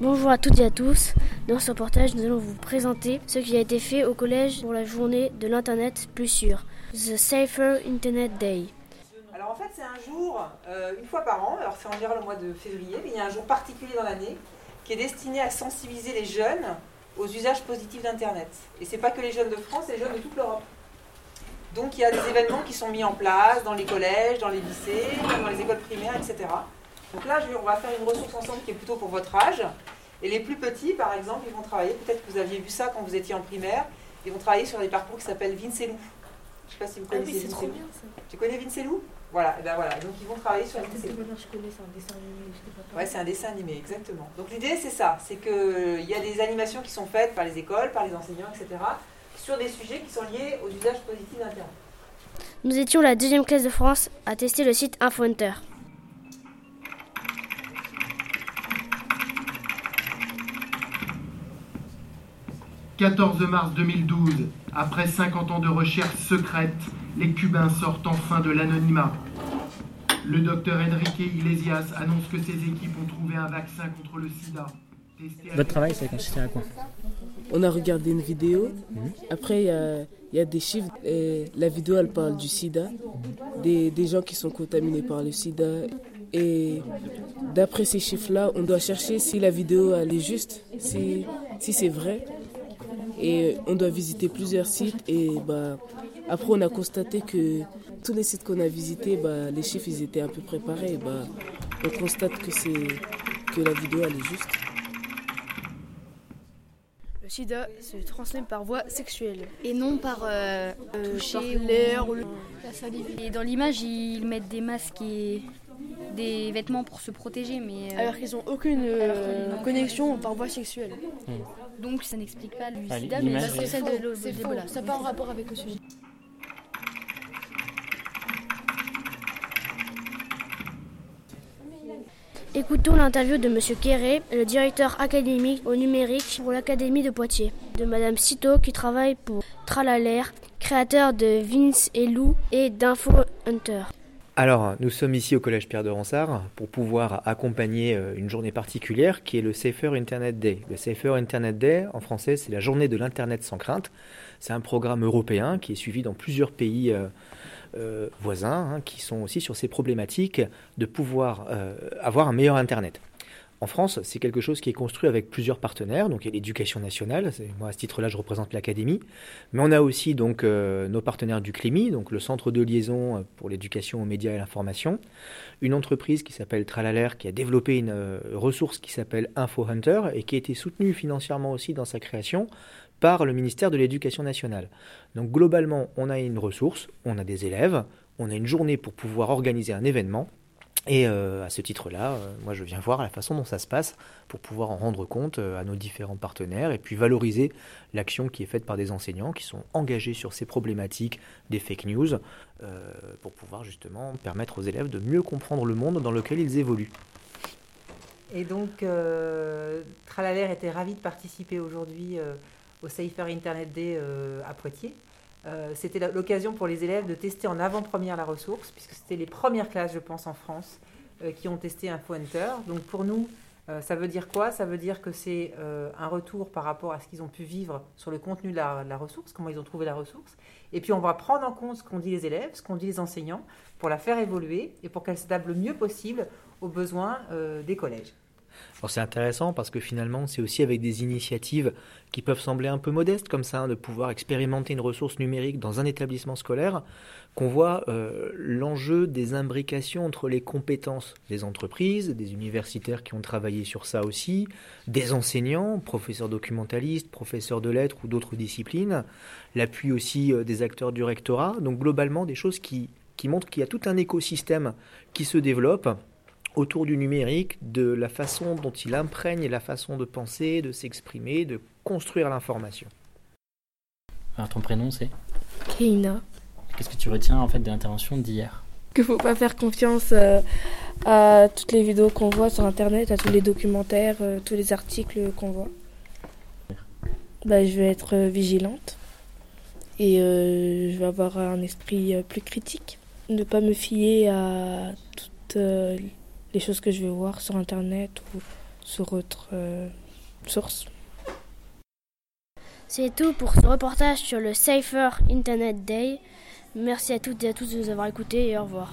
Bonjour à toutes et à tous. Dans ce reportage, nous allons vous présenter ce qui a été fait au collège pour la journée de l'Internet plus sûr, The Safer Internet Day. Alors en fait, c'est un jour, euh, une fois par an, alors c'est en général le mois de février, mais il y a un jour particulier dans l'année qui est destiné à sensibiliser les jeunes aux usages positifs d'Internet. Et c'est pas que les jeunes de France, c'est les jeunes de toute l'Europe. Donc il y a des événements qui sont mis en place dans les collèges, dans les lycées, dans les écoles primaires, etc. Donc là, on va faire une ressource ensemble qui est plutôt pour votre âge. Et les plus petits, par exemple, ils vont travailler, peut-être que vous aviez vu ça quand vous étiez en primaire, ils vont travailler sur des parcours qui s'appellent Vincelou. Je ne sais pas si vous Ah connaissez Vincelou. Tu connais Vincelou? Voilà, et ben voilà. Donc ils vont travailler sur Vincelou. Vincelou. je connais, c'est un dessin animé. je sais pas. Ouais, c'est un dessin animé, exactement. Donc l'idée, c'est ça, c'est qu'il y a des animations qui sont faites par les écoles, par les enseignants, etc., sur des sujets qui sont liés aux usages positifs d'Internet. Nous étions la deuxième classe de France à tester le site InfoHunter. « 14 mars 2012, après 50 ans de recherche secrète, les Cubains sortent enfin de l'anonymat. Le docteur Enrique Iglesias annonce que ses équipes ont trouvé un vaccin contre le sida. Votre travail, ça consistait à quoi On a regardé une vidéo. Après, il y a, il y a des chiffres. Et la vidéo, elle parle du sida, des, des gens qui sont contaminés par le sida. Et d'après ces chiffres-là, on doit chercher si la vidéo elle est juste, si, si c'est vrai. Et on doit visiter plusieurs sites. Et bah, après, on a constaté que tous les sites qu'on a visités, bah, les chiffres ils étaient un peu préparés. Bah, on constate que, c'est, que la vidéo elle est juste. Le sida se transmet par voie sexuelle. Et non par euh, Toucher l'air ou le- la salive. Et dans l'image, ils mettent des masques et des vêtements pour se protéger, mais euh, Alors qu'ils n'ont aucune euh, connexion par voie sexuelle. Donc ça n'explique pas le Ah, sida, mais l'image, c'est oui. celle de d'Ebola. ça n'a pas en rapport avec le sujet. Écoutons l'interview de M. Quéré, le directeur académique au numérique pour l'Académie de Poitiers, de Mme Cito qui travaille pour Tralalaire, créateur de Vince et Lou et d'Info Hunter. Alors, nous sommes ici au Collège Pierre de Ronsard pour pouvoir accompagner euh, une journée particulière qui est le Safer Internet Day. Le Safer Internet Day, en français, c'est la journée de l'Internet sans crainte. C'est un programme européen qui est suivi dans plusieurs pays euh, euh, voisins hein, qui sont aussi sur ces problématiques de pouvoir avoir un meilleur Internet. En France, c'est quelque chose qui est construit avec plusieurs partenaires. Donc, il y a l'éducation nationale. Moi, à ce titre-là, je représente l'académie. Mais on a aussi donc euh, nos partenaires du CLIMI, donc le centre de liaison euh, pour l'éducation aux médias et l'information. Une entreprise qui s'appelle Tralalaire qui a développé une euh, ressource qui s'appelle Info Hunter et qui a été soutenue financièrement aussi dans sa création par le ministère de l'Éducation nationale. Donc globalement, on a une ressource, on a des élèves, on a une journée pour pouvoir organiser un événement. Et euh, à ce titre-là, euh, moi je viens voir la façon dont ça se passe pour pouvoir en rendre compte euh, à nos différents partenaires et puis valoriser l'action qui est faite par des enseignants qui sont engagés sur ces problématiques des fake news pour pouvoir justement permettre aux élèves de mieux comprendre le monde dans lequel ils évoluent. Et donc, Tralalaire était ravi de participer aujourd'hui au Safer Internet Day à Poitiers. Euh, c'était l'occasion pour les élèves de tester en avant-première la ressource, puisque c'était les premières classes, je pense, en France, euh, qui ont testé Info Hunter. Donc pour nous, euh, ça veut dire quoi? Ça veut dire que c'est un retour par rapport à ce qu'ils ont pu vivre sur le contenu de la, de la ressource, comment ils ont trouvé la ressource. Et puis on va prendre en compte ce qu'ont dit les élèves, ce qu'ont dit les enseignants, pour la faire évoluer et pour qu'elle s'adapte le mieux possible aux besoins des collèges. Alors c'est intéressant parce que finalement c'est aussi avec des initiatives qui peuvent sembler un peu modestes comme ça, hein, de pouvoir expérimenter une ressource numérique dans un établissement scolaire, qu'on voit euh, l'enjeu des imbrications entre les compétences des entreprises, des universitaires qui ont travaillé sur ça aussi, des enseignants, professeurs documentalistes, professeurs de lettres ou d'autres disciplines, l'appui aussi euh, des acteurs du rectorat, donc globalement des choses qui, qui montrent qu'il y a tout un écosystème qui se développe autour du numérique, de la façon dont il imprègne la façon de penser, de s'exprimer, de construire l'information. Alors ton prénom c'est? Keina. Qu'est-ce que tu retiens en fait de l'intervention d'hier? Qu'il faut pas faire confiance euh, à toutes les vidéos qu'on voit sur internet, à tous les documentaires, euh, tous les articles qu'on voit. Bah, je vais être euh, vigilante et euh, je vais avoir un esprit plus critique. Ne pas me fier à toutes euh, les choses que je vais voir sur internet ou sur autre euh, source. C'est tout pour ce reportage sur le Safer Internet Day. Merci à toutes et à tous de nous avoir écoutés et au revoir.